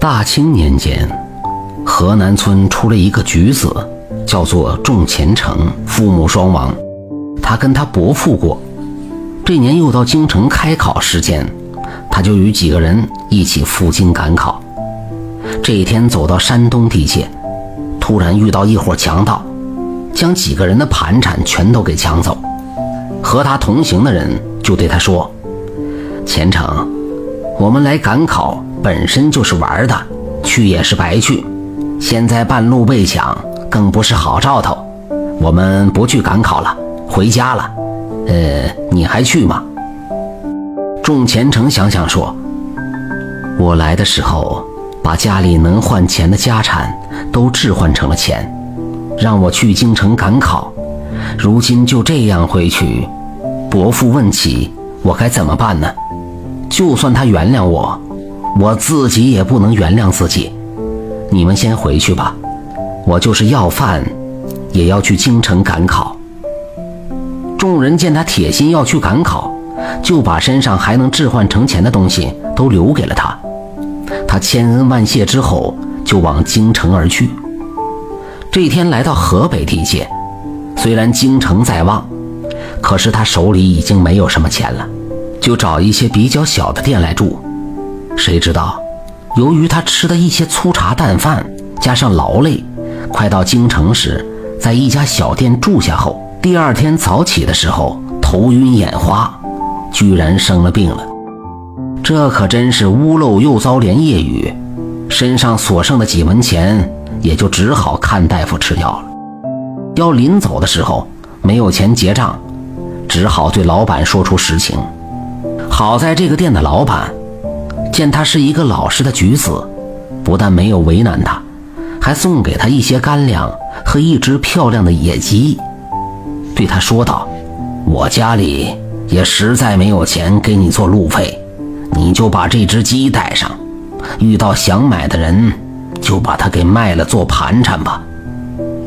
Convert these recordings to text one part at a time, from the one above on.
大清年间，河南村出了一个举子，叫做仲虔诚，父母双亡。他跟他伯父过，这年又到京城开考时间，他就与几个人一起赴京赶考。这一天走到山东地界，突然遇到一伙强盗，将几个人的盘缠全都给抢走。和他同行的人就对他说：“虔诚，我们来赶考。”本身就是玩的，去也是白去。现在半路被抢，更不是好兆头。我们不去赶考了，回家了。呃，你还去吗？众虔诚想想说：“我来的时候，把家里能换钱的家产都置换成了钱，让我去京城赶考。如今就这样回去，伯父问起我该怎么办呢？就算他原谅我。”我自己也不能原谅自己，你们先回去吧，我就是要饭，也要去京城赶考。众人见他铁心要去赶考，就把身上还能置换成钱的东西都留给了他。他千恩万谢之后，就往京城而去。这天来到河北地界，虽然京城在望，可是他手里已经没有什么钱了，就找一些比较小的店来住。谁知道，由于他吃的一些粗茶淡饭，加上劳累，快到京城时，在一家小店住下后，第二天早起的时候头晕眼花，居然生了病了。这可真是屋漏又遭连夜雨，身上所剩的几文钱，也就只好看大夫吃药了。要临走的时候，没有钱结账，只好对老板说出实情。好在这个店的老板。见他是一个老实的举子，不但没有为难他，还送给他一些干粮和一只漂亮的野鸡，对他说道：“我家里也实在没有钱给你做路费，你就把这只鸡带上，遇到想买的人，就把它给卖了做盘缠吧。”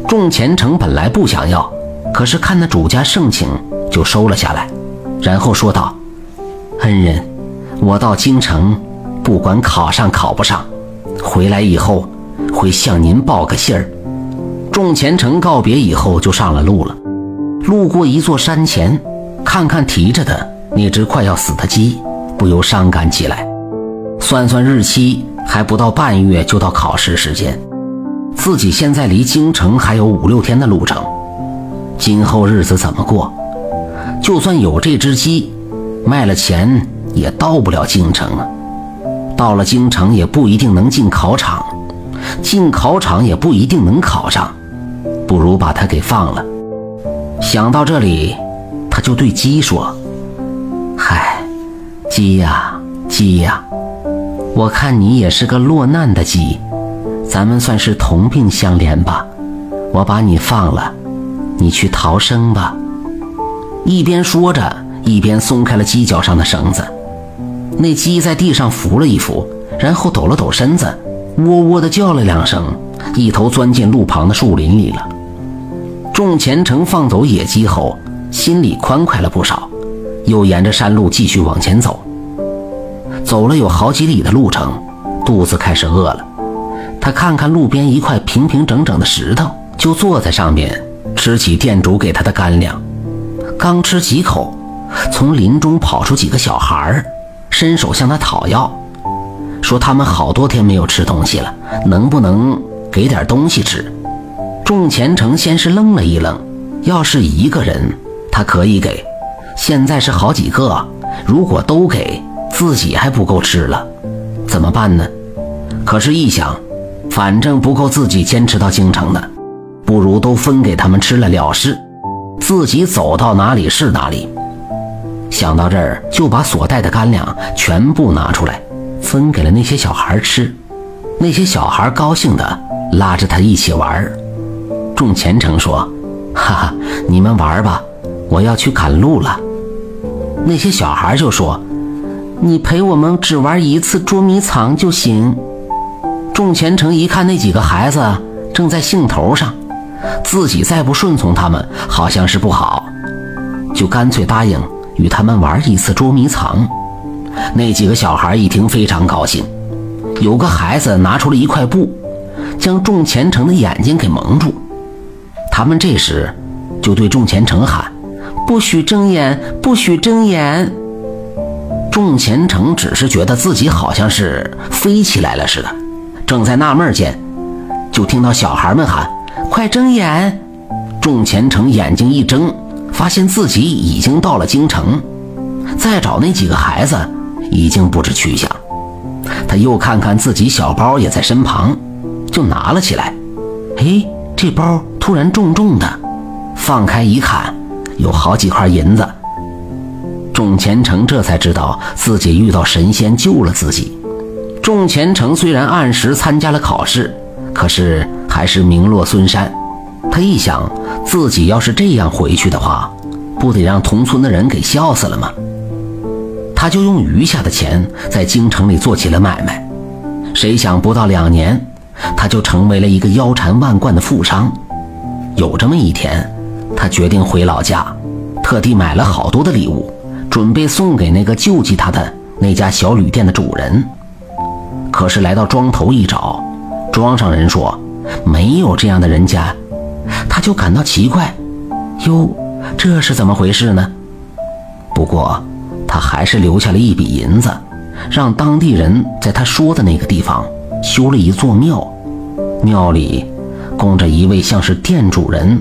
众虔诚本来不想要，可是看那主家盛情，就收了下来，然后说道：“恩人，我到京城。”不管考上考不上，回来以后会向您报个信儿。众虔诚告别以后就上了路了，路过一座山前，看看提着的那只快要死的鸡，不由伤感起来。算算日期，还不到半月就到考试时间，自己现在离京城还有五六天的路程，今后日子怎么过？就算有这只鸡，卖了钱也到不了京城啊。到了京城也不一定能进考场，进考场也不一定能考上，不如把他给放了。想到这里，他就对鸡说：“嗨，鸡呀鸡呀，我看你也是个落难的鸡，咱们算是同病相怜吧。我把你放了，你去逃生吧。”一边说着，一边松开了鸡脚上的绳子。那鸡在地上伏了一伏，然后抖了抖身子，喔喔地叫了两声，一头钻进路旁的树林里了。众虔诚放走野鸡后，心里欢快了不少，又沿着山路继续往前走。走了有好几里的路程，肚子开始饿了。他看看路边一块平平整整的石头，就坐在上面吃起店主给他的干粮。刚吃几口，从林中跑出几个小孩儿。伸手向他讨要，说他们好多天没有吃东西了，能不能给点东西吃？众虔诚先是愣了一愣，要是一个人，他可以给；现在是好几个，如果都给自己还不够吃了，怎么办呢？可是，一想，反正不够自己坚持到京城的，不如都分给他们吃了了事，自己走到哪里是哪里。想到这儿，就把所带的干粮全部拿出来，分给了那些小孩吃。那些小孩高兴的拉着他一起玩。仲虔诚说：“哈哈，你们玩吧，我要去赶路了。”那些小孩就说：“你陪我们只玩一次捉迷藏就行。”仲虔诚一看那几个孩子正在兴头上，自己再不顺从他们，好像是不好，就干脆答应。与他们玩一次捉迷藏，那几个小孩一听非常高兴，有个孩子拿出了一块布，将仲虔诚的眼睛给蒙住。他们这时就对仲虔诚喊：“不许睁眼，不许睁眼！”仲虔诚只是觉得自己好像是飞起来了似的，正在纳闷间，就听到小孩们喊：“快睁眼！”仲虔诚眼睛一睁，发现自己已经到了京城，再找那几个孩子已经不知去向。他又看看自己小包也在身旁，就拿了起来。哎，这包突然重重的，放开一看，有好几块银子。众虔诚这才知道自己遇到神仙救了自己。众虔诚虽然按时参加了考试，可是还是名落孙山。他一想，自己要是这样回去的话，不得让同村的人给笑死了吗？他就用余下的钱在京城里做起了买卖。谁想不到两年，他就成为了一个腰缠万贯的富商。有这么一天，他决定回老家，特地买了好多的礼物。准备送给那个救济他的那家小旅店的主人，可是来到庄头一找，庄上人说没有这样的人家，他就感到奇怪，哟，这是怎么回事呢？不过他还是留下了一笔银子，让当地人在他说的那个地方修了一座庙，庙里供着一位像是店主人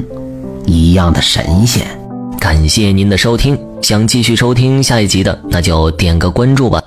一样的神仙。感谢您的收听。想继续收听下一集的，那就点个关注吧。